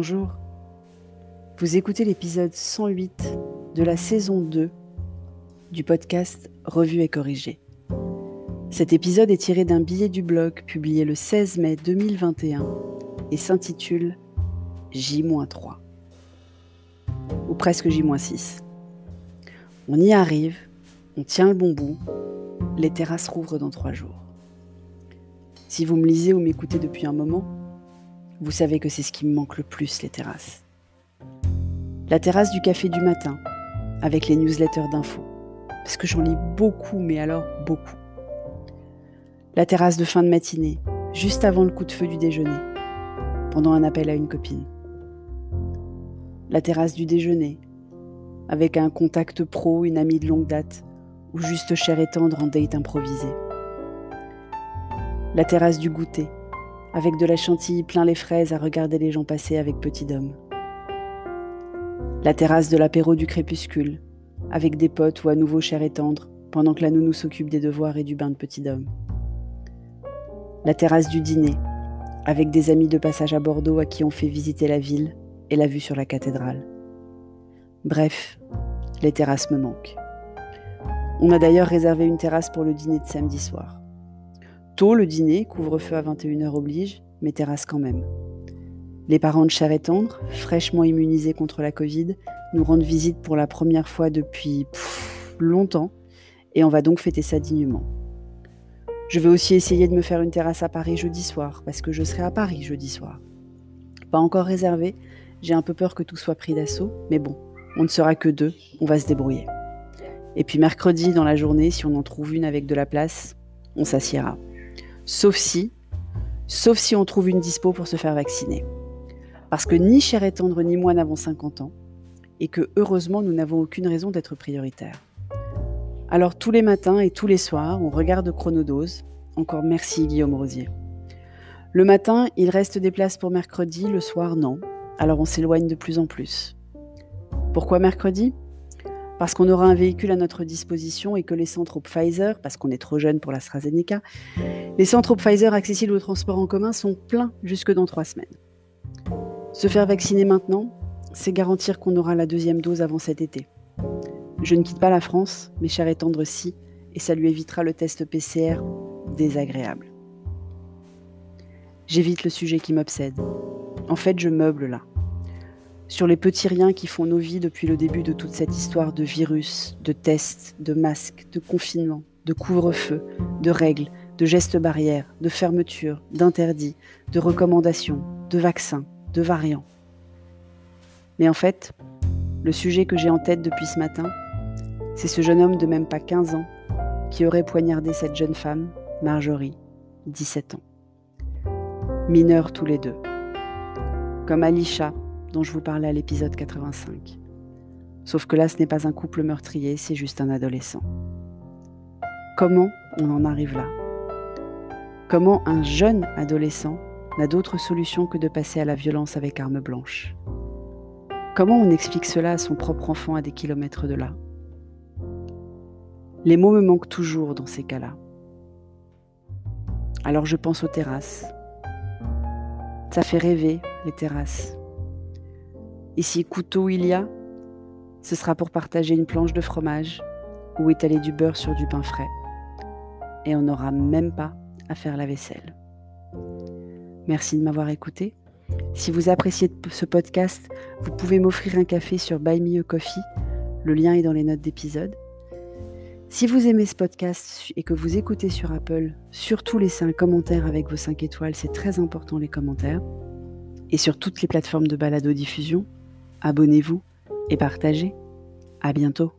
Bonjour. Vous écoutez l'épisode 108 de la saison 2 du podcast Revue et corrigé. Cet épisode est tiré d'un billet du blog publié le 16 mai 2021 et s'intitule J-3 ou presque J-6. On y arrive, on tient le bon bout, les terrasses rouvrent dans trois jours. Si vous me lisez ou m'écoutez depuis un moment, vous savez que c'est ce qui me manque le plus, les terrasses. La terrasse du café du matin, avec les newsletters d'infos, parce que j'en lis beaucoup, mais alors beaucoup. La terrasse de fin de matinée, juste avant le coup de feu du déjeuner, pendant un appel à une copine. La terrasse du déjeuner, avec un contact pro, une amie de longue date, ou juste cher et tendre en date improvisé la terrasse du goûter, avec de la chantilly plein les fraises à regarder les gens passer avec petit homme. La terrasse de l'apéro du crépuscule, avec des potes ou à nouveau cher et tendre, pendant que la nounou s'occupe des devoirs et du bain de petit homme. La terrasse du dîner, avec des amis de passage à Bordeaux à qui on fait visiter la ville et la vue sur la cathédrale. Bref, les terrasses me manquent. On a d'ailleurs réservé une terrasse pour le dîner de samedi soir. Tôt le dîner, couvre-feu à 21h oblige, mais terrasse quand même. Les parents de chair et tendre, fraîchement immunisés contre la Covid, nous rendent visite pour la première fois depuis longtemps, et on va donc fêter ça dignement. Je vais aussi essayer de me faire une terrasse à Paris jeudi soir, parce que je serai à Paris jeudi soir. Pas encore réservé, j'ai un peu peur que tout soit pris d'assaut, mais bon, on ne sera que deux, on va se débrouiller. Et puis mercredi dans la journée, si on en trouve une avec de la place, on s'assiera. Sauf si, sauf si on trouve une dispo pour se faire vacciner. Parce que ni Cher et Tendre ni moi n'avons 50 ans, et que heureusement nous n'avons aucune raison d'être prioritaires. Alors tous les matins et tous les soirs, on regarde Chronodose. Encore merci Guillaume Rosier. Le matin, il reste des places pour mercredi, le soir non. Alors on s'éloigne de plus en plus. Pourquoi mercredi? Parce qu'on aura un véhicule à notre disposition et que les centres Pfizer, parce qu'on est trop jeune pour l'AstraZeneca, les centres Pfizer accessibles au transport en commun sont pleins jusque dans trois semaines. Se faire vacciner maintenant, c'est garantir qu'on aura la deuxième dose avant cet été. Je ne quitte pas la France, mes chers et tendres si, et ça lui évitera le test PCR désagréable. J'évite le sujet qui m'obsède. En fait, je meuble là sur les petits riens qui font nos vies depuis le début de toute cette histoire de virus, de tests, de masques, de confinement, de couvre-feu, de règles, de gestes barrières, de fermetures, d'interdits, de recommandations, de vaccins, de variants. Mais en fait, le sujet que j'ai en tête depuis ce matin, c'est ce jeune homme de même pas 15 ans qui aurait poignardé cette jeune femme, Marjorie, 17 ans. Mineurs tous les deux. Comme Alisha, dont je vous parlais à l'épisode 85. Sauf que là, ce n'est pas un couple meurtrier, c'est juste un adolescent. Comment on en arrive là? Comment un jeune adolescent n'a d'autre solution que de passer à la violence avec arme blanche? Comment on explique cela à son propre enfant à des kilomètres de là? Les mots me manquent toujours dans ces cas-là. Alors je pense aux terrasses. Ça fait rêver, les terrasses. Et si couteau il y a, ce sera pour partager une planche de fromage ou étaler du beurre sur du pain frais. Et on n'aura même pas à faire la vaisselle. Merci de m'avoir écouté. Si vous appréciez ce podcast, vous pouvez m'offrir un café sur Buy Me a Coffee. Le lien est dans les notes d'épisode. Si vous aimez ce podcast et que vous écoutez sur Apple, surtout laissez un commentaire avec vos 5 étoiles, c'est très important les commentaires. Et sur toutes les plateformes de balado-diffusion, abonnez-vous et partagez. À bientôt.